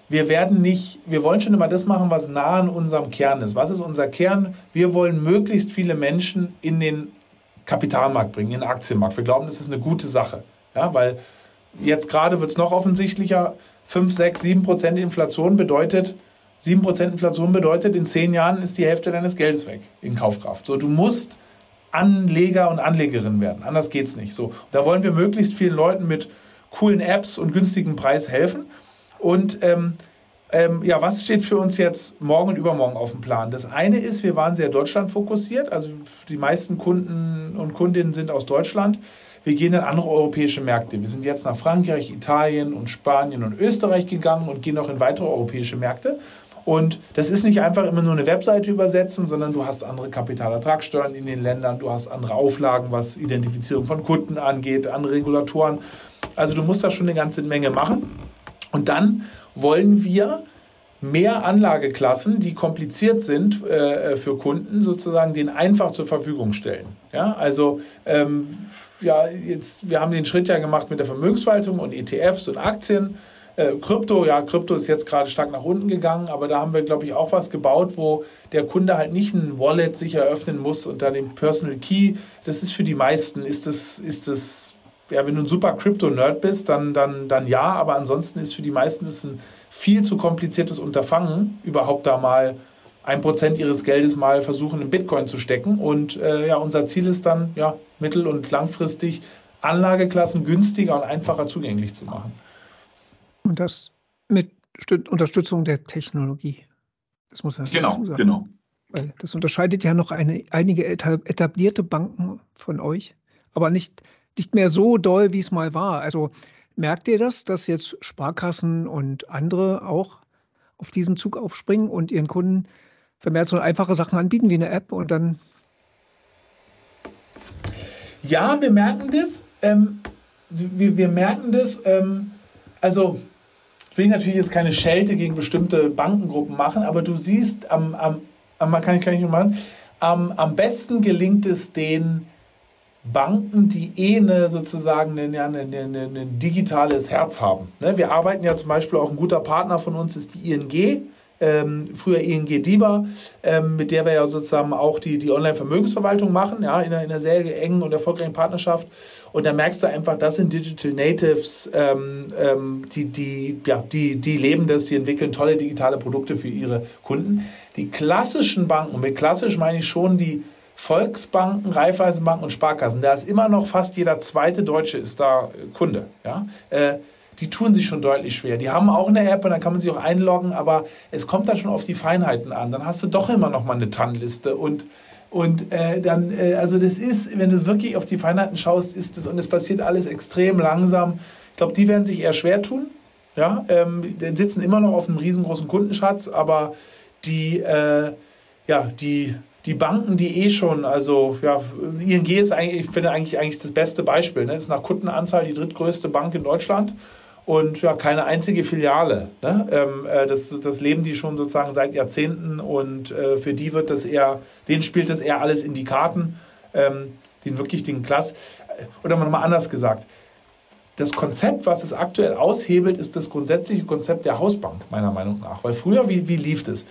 Speaker 4: Wir werden nicht, wir wollen schon immer das machen, was nah an unserem Kern ist. Was ist unser Kern? Wir wollen möglichst viele Menschen in den Kapitalmarkt bringen, in den Aktienmarkt. Wir glauben, das ist eine gute Sache. Ja, weil jetzt gerade wird es noch offensichtlicher, 5, 6, 7 Prozent Inflation bedeutet, 7 Prozent Inflation bedeutet, in zehn Jahren ist die Hälfte deines Geldes weg in Kaufkraft. So, du musst Anleger und Anlegerin werden. Anders geht es nicht. So, da wollen wir möglichst vielen Leuten mit coolen Apps und günstigem Preis helfen. Und ähm, ähm, ja, was steht für uns jetzt morgen und übermorgen auf dem Plan? Das eine ist, wir waren sehr Deutschland fokussiert. Also die meisten Kunden und Kundinnen sind aus Deutschland. Wir gehen in andere europäische Märkte. Wir sind jetzt nach Frankreich, Italien und Spanien und Österreich gegangen und gehen auch in weitere europäische Märkte. Und das ist nicht einfach immer nur eine Webseite übersetzen, sondern du hast andere Kapitalertragssteuern in den Ländern, du hast andere Auflagen, was Identifizierung von Kunden angeht, andere Regulatoren. Also du musst da schon eine ganze Menge machen. Und dann wollen wir mehr Anlageklassen, die kompliziert sind äh, für Kunden, sozusagen den einfach zur Verfügung stellen. Ja, also ähm, ja, jetzt, wir haben den Schritt ja gemacht mit der Vermögensverwaltung und ETFs und Aktien. Äh, Krypto, ja, Krypto ist jetzt gerade stark nach unten gegangen, aber da haben wir, glaube ich, auch was gebaut, wo der Kunde halt nicht ein Wallet sich eröffnen muss und dann den Personal Key. Das ist für die meisten, ist das, ist das, ja, wenn du ein super Krypto-Nerd bist, dann, dann, dann ja, aber ansonsten ist für die meisten das ein viel zu kompliziertes Unterfangen, überhaupt da mal ein Prozent ihres Geldes mal versuchen, in Bitcoin zu stecken. Und äh, ja, unser Ziel ist dann, ja, mittel- und langfristig Anlageklassen günstiger und einfacher zugänglich zu machen.
Speaker 2: Und das mit Unterstützung der Technologie. Das muss man
Speaker 4: genau, sagen. Genau.
Speaker 2: Weil das unterscheidet ja noch eine, einige etablierte Banken von euch, aber nicht, nicht mehr so doll, wie es mal war. Also merkt ihr das, dass jetzt Sparkassen und andere auch auf diesen Zug aufspringen und ihren Kunden vermehrt so einfache Sachen anbieten wie eine App und dann.
Speaker 4: Ja, wir merken das. Ähm, wir, wir merken das. Ähm, also will ich natürlich jetzt keine Schelte gegen bestimmte Bankengruppen machen, aber du siehst, am, am, kann ich, kann ich machen, am, am besten gelingt es den Banken, die eh eine, sozusagen ein, eine, eine, ein digitales Herz haben. Ne? Wir arbeiten ja zum Beispiel auch ein guter Partner von uns ist die ING ähm, früher ING DIBA, ähm, mit der wir ja sozusagen auch die, die Online-Vermögensverwaltung machen, ja, in einer, in einer sehr engen und erfolgreichen Partnerschaft. Und da merkst du einfach, das sind Digital Natives, ähm, ähm, die, die, ja, die, die leben das, die entwickeln tolle digitale Produkte für ihre Kunden. Die klassischen Banken, mit klassisch meine ich schon die Volksbanken, Raiffeisenbanken und Sparkassen, da ist immer noch fast jeder zweite Deutsche ist da Kunde. Ja? Äh, die tun sich schon deutlich schwer. Die haben auch eine App und dann kann man sich auch einloggen, aber es kommt dann schon auf die Feinheiten an. Dann hast du doch immer noch mal eine TAN-Liste und und äh, dann, äh, also das ist, wenn du wirklich auf die Feinheiten schaust, ist das, und es passiert alles extrem langsam. Ich glaube, die werden sich eher schwer tun. Ja, ähm, die sitzen immer noch auf einem riesengroßen Kundenschatz, aber die, äh, ja, die, die Banken, die eh schon, also ja, ING ist eigentlich, ich finde eigentlich, eigentlich das beste Beispiel. Ne? Ist nach Kundenanzahl die drittgrößte Bank in Deutschland und ja, keine einzige Filiale. Ne? Ähm, äh, das, das leben die schon sozusagen seit Jahrzehnten und äh, für die wird das eher, denen spielt das eher alles in die Karten, ähm, den wirklich den Klass. Äh, oder mal anders gesagt, das Konzept, was es aktuell aushebelt, ist das grundsätzliche Konzept der Hausbank, meiner Meinung nach. Weil früher, wie, wie lief das?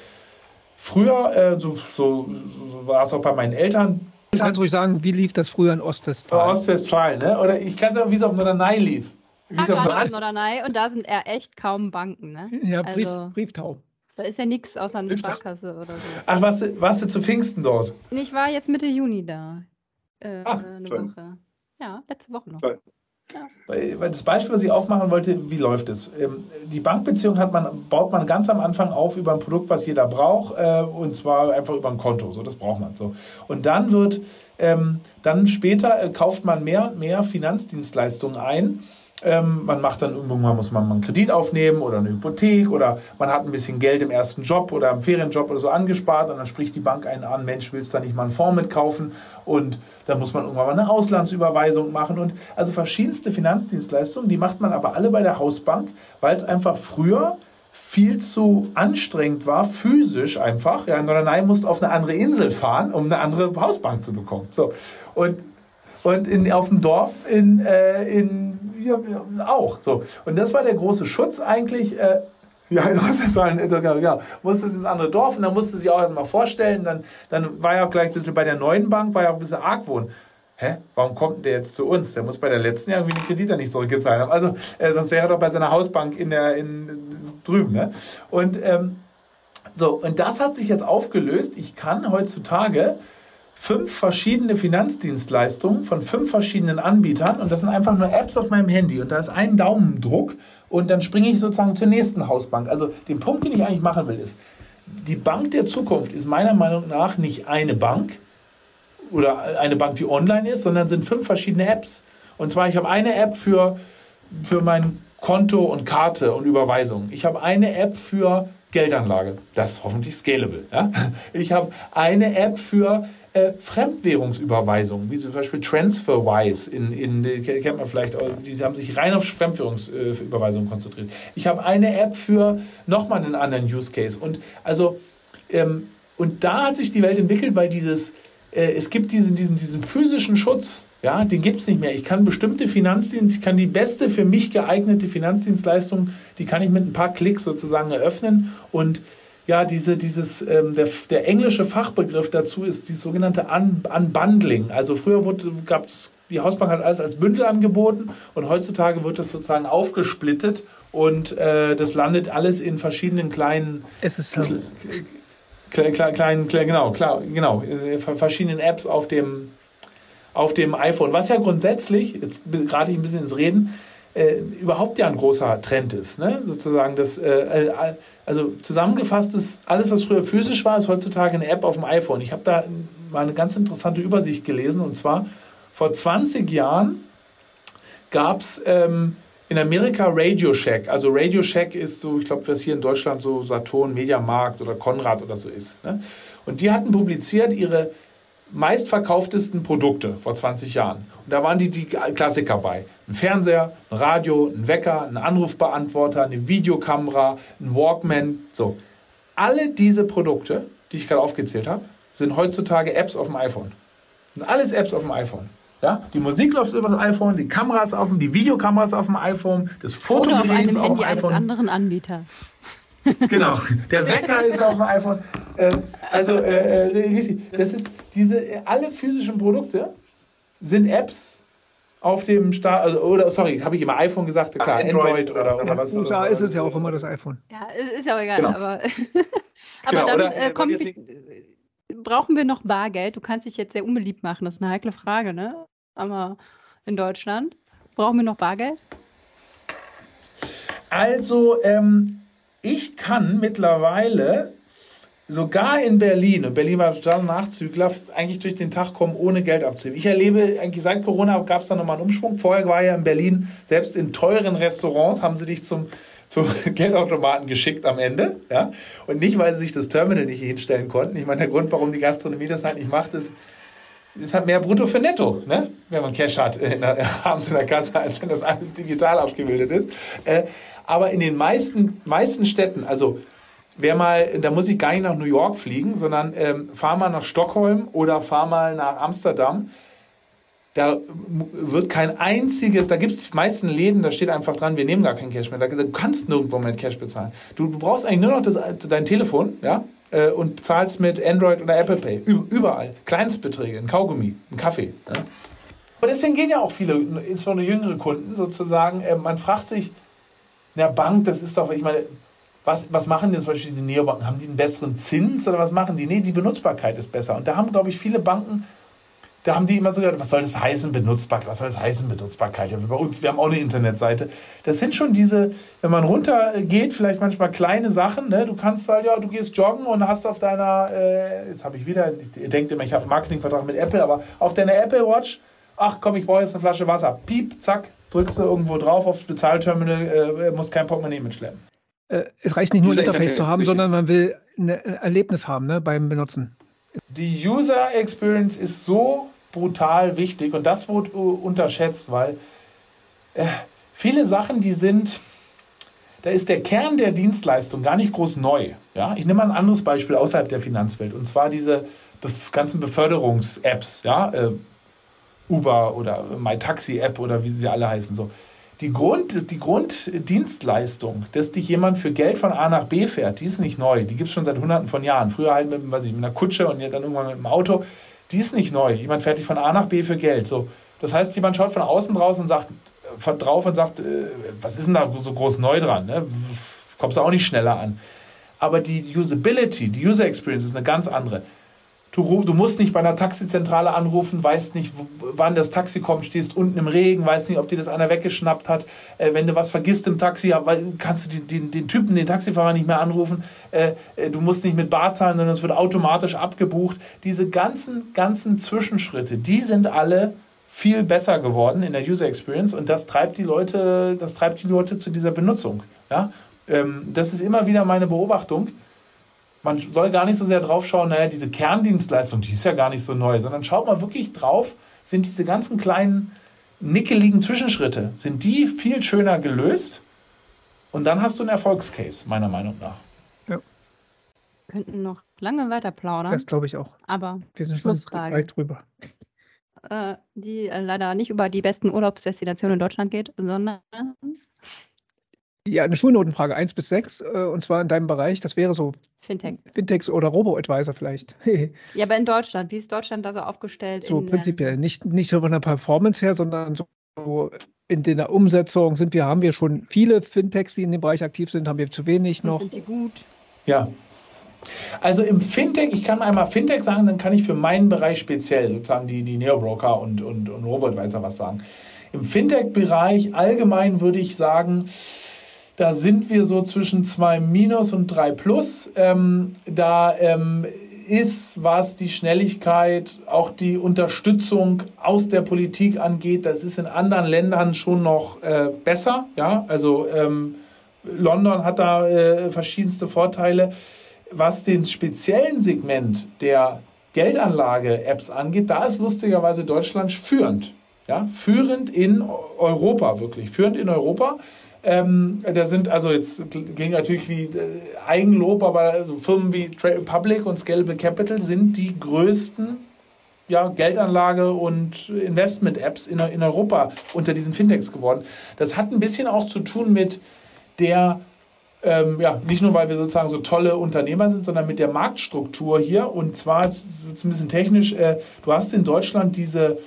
Speaker 4: Früher, äh, so, so, so war es auch bei meinen Eltern,
Speaker 2: Du kannst ruhig sagen, wie lief das früher in Ostwestfalen?
Speaker 4: Ostwestfalen, ne? Oder ich kann sagen, wie es auf Norderney lief.
Speaker 3: Wie ja, auf Norderney und da sind eher echt kaum Banken, ne?
Speaker 2: Ja, Brief, also, Brieftaub.
Speaker 3: Da ist ja nichts außer eine Sparkasse oder so.
Speaker 4: Ach, warst du, warst du zu Pfingsten dort?
Speaker 3: Ich war jetzt Mitte Juni da. Äh, Ach, eine schön. Woche. Ja, letzte Woche noch. Toll.
Speaker 4: Ja. Weil das Beispiel, was ich aufmachen wollte, wie läuft es? Ähm, die Bankbeziehung hat man, baut man ganz am Anfang auf über ein Produkt, was jeder braucht, äh, und zwar einfach über ein Konto. So, das braucht man so. Und dann wird, ähm, dann später äh, kauft man mehr und mehr Finanzdienstleistungen ein ähm, man macht dann irgendwann muss man einen Kredit aufnehmen oder eine Hypothek oder man hat ein bisschen Geld im ersten Job oder im Ferienjob oder so angespart und dann spricht die Bank einen an, Mensch, willst du da nicht mal einen Fonds mitkaufen? Und dann muss man irgendwann mal eine Auslandsüberweisung machen und also verschiedenste Finanzdienstleistungen, die macht man aber alle bei der Hausbank, weil es einfach früher viel zu anstrengend war, physisch einfach. Ja, Norderney musste auf eine andere Insel fahren, um eine andere Hausbank zu bekommen. So. Und, und in, auf dem Dorf in, äh, in ja, auch. So. Und das war der große Schutz eigentlich. Äh, ja, das war ein, genau, musste ins andere Dorf und dann musste sie auch erstmal vorstellen. Dann, dann war ja auch gleich ein bisschen bei der neuen Bank, war ja auch ein bisschen Argwohn hä, warum kommt der jetzt zu uns? Der muss bei der letzten Jahr irgendwie die Kredite nicht zurückgezahlt haben. Also, äh, sonst wäre er doch bei seiner Hausbank in der, in, drüben. Ne? Und, ähm, so, und das hat sich jetzt aufgelöst. Ich kann heutzutage fünf verschiedene Finanzdienstleistungen von fünf verschiedenen Anbietern und das sind einfach nur Apps auf meinem Handy und da ist ein Daumendruck und dann springe ich sozusagen zur nächsten Hausbank. Also den Punkt, den ich eigentlich machen will, ist, die Bank der Zukunft ist meiner Meinung nach nicht eine Bank, oder eine Bank, die online ist, sondern sind fünf verschiedene Apps. Und zwar, ich habe eine App für, für mein Konto und Karte und Überweisung. Ich habe eine App für Geldanlage. Das ist hoffentlich scalable. Ja? Ich habe eine App für äh, Fremdwährungsüberweisung, wie zum Beispiel TransferWise, in, in, kennt man vielleicht, die haben sich rein auf Fremdwährungsüberweisung konzentriert. Ich habe eine App für nochmal einen anderen Use Case. Und also, ähm, und da hat sich die Welt entwickelt, weil dieses äh, es gibt diesen, diesen, diesen physischen Schutz, ja, den gibt es nicht mehr. Ich kann bestimmte Finanzdienste, ich kann die beste für mich geeignete Finanzdienstleistung, die kann ich mit ein paar Klicks sozusagen eröffnen und ja, diese, dieses, ähm, der, der englische Fachbegriff dazu ist die sogenannte Un Unbundling. Also früher gab es, die Hausbank hat alles als Bündel angeboten und heutzutage wird das sozusagen aufgesplittet und äh, das landet alles in verschiedenen kleinen
Speaker 2: SSLs
Speaker 4: kleinen, klein, genau, klar, genau, verschiedenen Apps auf dem, auf dem iPhone. Was ja grundsätzlich, jetzt gerade ich ein bisschen ins Reden, äh, überhaupt ja ein großer Trend ist. Ne? Sozusagen das, äh, äh, also zusammengefasst ist, alles, was früher physisch war, ist heutzutage eine App auf dem iPhone. Ich habe da mal eine ganz interessante Übersicht gelesen und zwar vor 20 Jahren gab es ähm, in Amerika Radio Shack. Also Radio Shack ist so, ich glaube, was hier in Deutschland so Saturn, Mediamarkt oder Konrad oder so ist. Ne? Und die hatten publiziert ihre meistverkauftesten Produkte vor 20 Jahren. Und da waren die, die Klassiker bei. Ein Fernseher, ein Radio, ein Wecker, ein Anrufbeantworter, eine Videokamera, ein Walkman. So. Alle diese Produkte, die ich gerade aufgezählt habe, sind heutzutage Apps auf dem iPhone. Sind alles Apps auf dem iPhone. Ja? Die Musik läuft über das iPhone, die Kamera ist auf dem, die Videokamera ist auf dem iPhone, das Fotogerät ist auf dem iPhone.
Speaker 3: Eines anderen Anbieters.
Speaker 4: genau, der Wecker ist auf dem iPhone. Äh, also äh, äh das ist diese alle physischen Produkte sind Apps auf dem Start, also, oder sorry, habe ich immer iPhone gesagt, klar, Android, Android oder, oder was.
Speaker 2: Ja, ist es ja auch immer das iPhone.
Speaker 3: Ja, ist ja auch egal, genau. aber, aber genau, dann oder, äh, kommt, brauchen wir noch Bargeld? Du kannst dich jetzt sehr unbeliebt machen, das ist eine heikle Frage, ne? aber in Deutschland. Brauchen wir noch Bargeld?
Speaker 4: Also, ähm, ich kann mittlerweile sogar in Berlin, und Berlin war total Nachzügler, eigentlich durch den Tag kommen, ohne Geld abzuheben. Ich erlebe, eigentlich seit Corona gab es da nochmal einen Umschwung. Vorher war ja in Berlin, selbst in teuren Restaurants haben sie dich zum, zum Geldautomaten geschickt am Ende. Ja? Und nicht, weil sie sich das Terminal nicht hinstellen konnten. Ich meine, der Grund, warum die Gastronomie das halt nicht macht, ist, ist halt mehr brutto für netto, ne? wenn man Cash hat in der, abends in der Kasse, als wenn das alles digital abgebildet ist. Äh, aber in den meisten, meisten Städten, also wer mal, da muss ich gar nicht nach New York fliegen, sondern ähm, fahr mal nach Stockholm oder fahr mal nach Amsterdam. Da wird kein einziges, da gibt es die meisten Läden, da steht einfach dran, wir nehmen gar kein Cash mehr. Da, du kannst nirgendwo mit Cash bezahlen. Du, du brauchst eigentlich nur noch das, dein Telefon, ja, äh, und zahlst mit Android oder Apple Pay. Überall. Kleinstbeträge, ein Kaugummi, ein Kaffee. Ja? Und deswegen gehen ja auch viele, insbesondere jüngere Kunden sozusagen, äh, man fragt sich, na Bank, das ist doch, ich meine, was, was machen denn zum Beispiel diese Neobanken? Haben die einen besseren Zins oder was machen die? Nee, die Benutzbarkeit ist besser. Und da haben, glaube ich, viele Banken da haben die immer so gesagt, was soll das heißen, Benutzbarkeit? Was soll das heißen, Benutzbarkeit? Ja, bei uns, wir haben auch eine Internetseite. Das sind schon diese, wenn man runtergeht, vielleicht manchmal kleine Sachen. Ne? Du kannst halt, ja, du gehst joggen und hast auf deiner, äh, jetzt habe ich wieder, ihr denkt immer, ich habe einen Marketingvertrag mit Apple, aber auf deiner Apple Watch, ach komm, ich brauche jetzt eine Flasche Wasser. Piep, zack, drückst du irgendwo drauf aufs Bezahlterminal, äh, musst kein Portemonnaie mitschleppen.
Speaker 2: Äh, es reicht nicht nur ein Interface zu haben, sondern man will ein Erlebnis haben ne, beim Benutzen.
Speaker 4: Die User Experience ist so brutal wichtig und das wurde unterschätzt, weil äh, viele Sachen, die sind, da ist der Kern der Dienstleistung gar nicht groß neu. Ja? Ich nehme mal ein anderes Beispiel außerhalb der Finanzwelt und zwar diese bef ganzen Beförderungs-Apps, ja? Äh, Uber oder MyTaxi-App oder wie sie alle heißen. So. Die, Grund, die Grunddienstleistung, dass dich jemand für Geld von A nach B fährt, die ist nicht neu. Die gibt es schon seit hunderten von Jahren. Früher halt mit, weiß ich, mit einer Kutsche und dann irgendwann mit einem Auto. Die ist nicht neu. Jemand fährt dich von A nach B für Geld. So. Das heißt, jemand schaut von außen draus und sagt, drauf und sagt, äh, was ist denn da so groß neu dran? Ne? Kommst du auch nicht schneller an. Aber die Usability, die User Experience ist eine ganz andere. Du, du, musst nicht bei einer Taxizentrale anrufen, weißt nicht, wann das Taxi kommt, stehst unten im Regen, weißt nicht, ob dir das einer weggeschnappt hat. Äh, wenn du was vergisst im Taxi, kannst du den, den, den, Typen, den Taxifahrer nicht mehr anrufen. Äh, äh, du musst nicht mit Bar zahlen, sondern es wird automatisch abgebucht. Diese ganzen, ganzen Zwischenschritte, die sind alle viel besser geworden in der User Experience und das treibt die Leute, das treibt die Leute zu dieser Benutzung. Ja? Ähm, das ist immer wieder meine Beobachtung. Man soll gar nicht so sehr drauf schauen, naja, diese Kerndienstleistung, die ist ja gar nicht so neu, sondern schaut mal wirklich drauf, sind diese ganzen kleinen nickeligen Zwischenschritte, sind die viel schöner gelöst und dann hast du einen Erfolgscase, meiner Meinung nach.
Speaker 3: Ja. Wir könnten noch lange weiter plaudern.
Speaker 2: Das glaube ich auch.
Speaker 3: Aber
Speaker 2: wir sind schon weit drüber
Speaker 3: äh, die äh, leider nicht über die besten Urlaubsdestinationen in Deutschland geht, sondern.
Speaker 2: Ja, eine Schulnotenfrage 1 bis 6, äh, und zwar in deinem Bereich. Das wäre so
Speaker 3: Fintech.
Speaker 2: Fintechs oder Robo-Advisor vielleicht.
Speaker 3: ja, aber in Deutschland, wie ist Deutschland da so aufgestellt?
Speaker 2: So in, prinzipiell, nicht, nicht so von der Performance her, sondern so in der Umsetzung sind wir, haben wir schon viele Fintechs, die in dem Bereich aktiv sind, haben wir zu wenig noch.
Speaker 3: Sind die gut?
Speaker 4: Ja, also im Fintech, ich kann einmal Fintech sagen, dann kann ich für meinen Bereich speziell sozusagen die, die Neobroker und, und, und Robotweiser was sagen. Im Fintech-Bereich allgemein würde ich sagen, da sind wir so zwischen 2 minus und 3 plus. Ähm, da ähm, ist, was die Schnelligkeit, auch die Unterstützung aus der Politik angeht, das ist in anderen Ländern schon noch äh, besser. Ja, also ähm, London hat da äh, verschiedenste Vorteile was den speziellen Segment der Geldanlage-Apps angeht, da ist lustigerweise Deutschland führend. Ja, führend in Europa, wirklich. Führend in Europa. Ähm, da sind also jetzt klingt natürlich wie äh, Eigenlob, aber Firmen wie Trade Republic und Scalable Capital sind die größten ja, Geldanlage- und Investment-Apps in, in Europa unter diesen Fintechs geworden. Das hat ein bisschen auch zu tun mit der ähm, ja, nicht nur, weil wir sozusagen so tolle Unternehmer sind, sondern mit der Marktstruktur hier. Und zwar, jetzt wird es ein bisschen technisch, äh, du hast in Deutschland diese,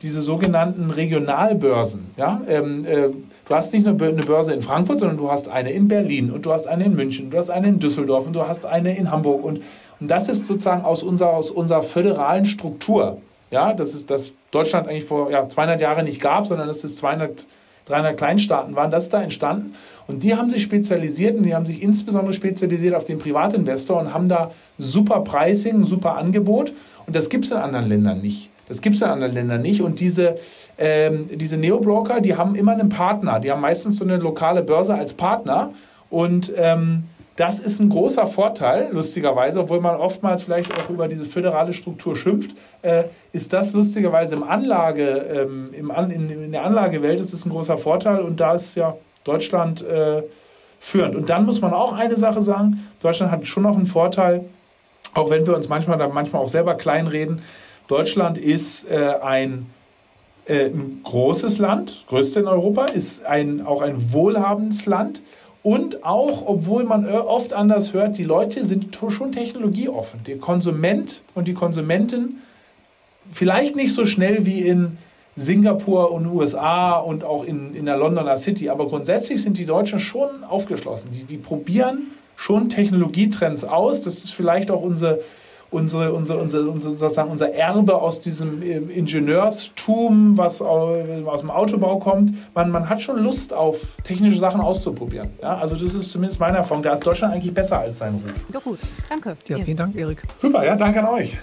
Speaker 4: diese sogenannten Regionalbörsen. Ja? Ähm, äh, du hast nicht nur eine Börse in Frankfurt, sondern du hast eine in Berlin und du hast eine in München, du hast eine in Düsseldorf und du hast eine in Hamburg. Und, und das ist sozusagen aus unserer, aus unserer föderalen Struktur. Ja, das ist das Deutschland eigentlich vor ja, 200 Jahren nicht gab, sondern dass es 200, 300 Kleinstaaten waren. Das ist da entstanden. Und die haben sich spezialisiert und die haben sich insbesondere spezialisiert auf den Privatinvestor und haben da super Pricing, super Angebot. Und das gibt es in anderen Ländern nicht. Das gibt es in anderen Ländern nicht. Und diese, ähm, diese Neobroker, die haben immer einen Partner. Die haben meistens so eine lokale Börse als Partner. Und ähm, das ist ein großer Vorteil, lustigerweise, obwohl man oftmals vielleicht auch über diese föderale Struktur schimpft, äh, ist das lustigerweise im Anlage, ähm, im An, in, in, der Anlagewelt ist es ein großer Vorteil und da ist ja Deutschland äh, führend. Und dann muss man auch eine Sache sagen, Deutschland hat schon noch einen Vorteil, auch wenn wir uns manchmal da manchmal auch selber kleinreden. Deutschland ist äh, ein, äh, ein großes Land, größte in Europa, ist ein, auch ein wohlhabendes Land. Und auch, obwohl man oft anders hört, die Leute sind schon technologieoffen. Der Konsument und die Konsumentin vielleicht nicht so schnell wie in Singapur und USA und auch in, in der Londoner City. Aber grundsätzlich sind die Deutschen schon aufgeschlossen. Die, die probieren schon Technologietrends aus. Das ist vielleicht auch unsere, unsere, unsere, unsere, unsere, sozusagen unser Erbe aus diesem ähm, Ingenieurstum, was aus dem Autobau kommt. Man, man hat schon Lust auf technische Sachen auszuprobieren. Ja, also das ist zumindest meine Erfahrung. Da ist Deutschland eigentlich besser als sein Ruf.
Speaker 3: Ja gut, danke.
Speaker 2: Ja, vielen Dank, Erik.
Speaker 4: Super, ja, danke an euch.